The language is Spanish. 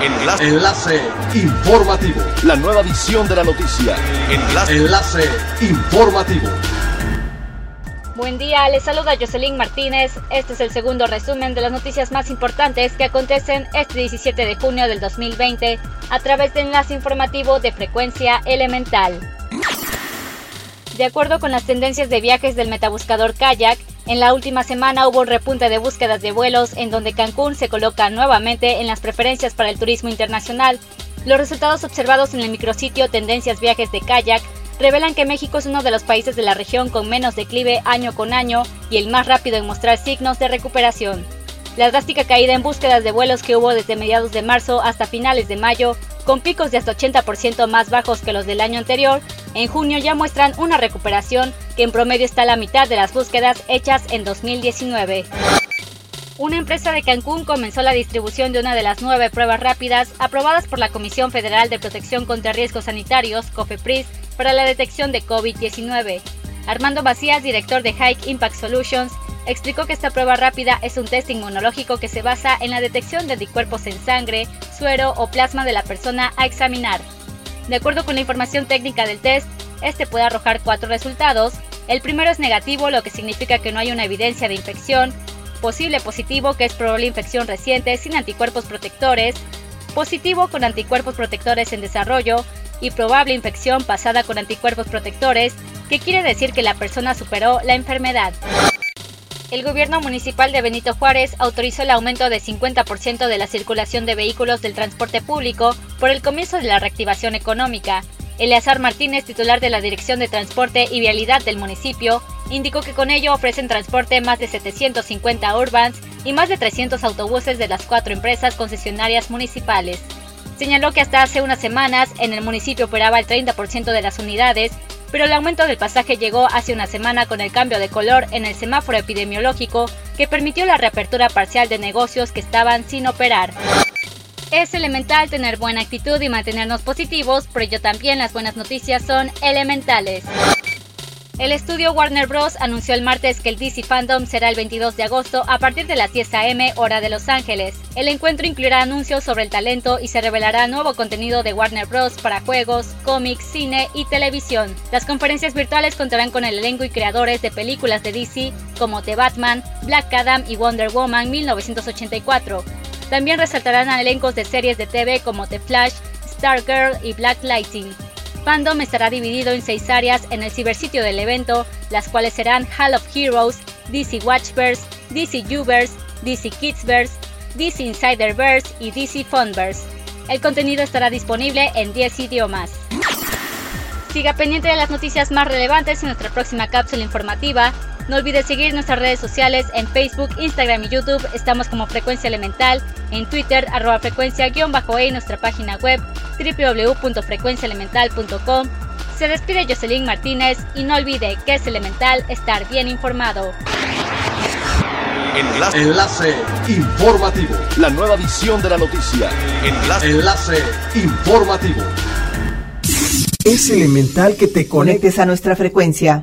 Enlace. Enlace informativo. La nueva edición de la noticia. Enlace. Enlace informativo. Buen día, les saluda Jocelyn Martínez. Este es el segundo resumen de las noticias más importantes que acontecen este 17 de junio del 2020 a través de enlace informativo de frecuencia elemental. De acuerdo con las tendencias de viajes del metabuscador Kayak, en la última semana hubo un repunte de búsquedas de vuelos en donde Cancún se coloca nuevamente en las preferencias para el turismo internacional. Los resultados observados en el micrositio Tendencias Viajes de Kayak revelan que México es uno de los países de la región con menos declive año con año y el más rápido en mostrar signos de recuperación. La drástica caída en búsquedas de vuelos que hubo desde mediados de marzo hasta finales de mayo, con picos de hasta 80% más bajos que los del año anterior, en junio ya muestran una recuperación que en promedio está a la mitad de las búsquedas hechas en 2019. Una empresa de Cancún comenzó la distribución de una de las nueve pruebas rápidas aprobadas por la Comisión Federal de Protección contra Riesgos Sanitarios, COFEPRIS, para la detección de COVID-19. Armando Macías, director de Hike Impact Solutions, explicó que esta prueba rápida es un test inmunológico que se basa en la detección de anticuerpos en sangre, suero o plasma de la persona a examinar. De acuerdo con la información técnica del test, este puede arrojar cuatro resultados. El primero es negativo, lo que significa que no hay una evidencia de infección. Posible positivo, que es probable infección reciente sin anticuerpos protectores. Positivo con anticuerpos protectores en desarrollo. Y probable infección pasada con anticuerpos protectores, que quiere decir que la persona superó la enfermedad el gobierno municipal de Benito Juárez autorizó el aumento de 50% de la circulación de vehículos del transporte público por el comienzo de la reactivación económica. Eleazar Martínez, titular de la Dirección de Transporte y Vialidad del municipio, indicó que con ello ofrecen transporte más de 750 urbans y más de 300 autobuses de las cuatro empresas concesionarias municipales. Señaló que hasta hace unas semanas en el municipio operaba el 30% de las unidades pero el aumento del pasaje llegó hace una semana con el cambio de color en el semáforo epidemiológico que permitió la reapertura parcial de negocios que estaban sin operar. Es elemental tener buena actitud y mantenernos positivos, pero yo también las buenas noticias son elementales. El estudio Warner Bros. anunció el martes que el DC Fandom será el 22 de agosto a partir de las 10 a.m. hora de Los Ángeles. El encuentro incluirá anuncios sobre el talento y se revelará nuevo contenido de Warner Bros. para juegos, cómics, cine y televisión. Las conferencias virtuales contarán con el elenco y creadores de películas de DC como The Batman, Black Adam y Wonder Woman 1984. También resaltarán elencos de series de TV como The Flash, Stargirl y Black Lightning. Fandom estará dividido en seis áreas en el cibersitio del evento, las cuales serán Hall of Heroes, DC Watchverse, DC Uverse, DC Kidsverse, DC Insiderverse y DC Funverse. El contenido estará disponible en 10 idiomas. Siga pendiente de las noticias más relevantes en nuestra próxima cápsula informativa no olvides seguir nuestras redes sociales en Facebook, Instagram y YouTube. Estamos como Frecuencia Elemental, en Twitter, arroba frecuencia-e nuestra página web www.frecuenciaelemental.com. Se despide Jocelyn Martínez y no olvide que es elemental estar bien informado. Enlace. Enlace informativo. La nueva edición de la noticia. Enlace. Enlace informativo. Es elemental que te conectes a nuestra frecuencia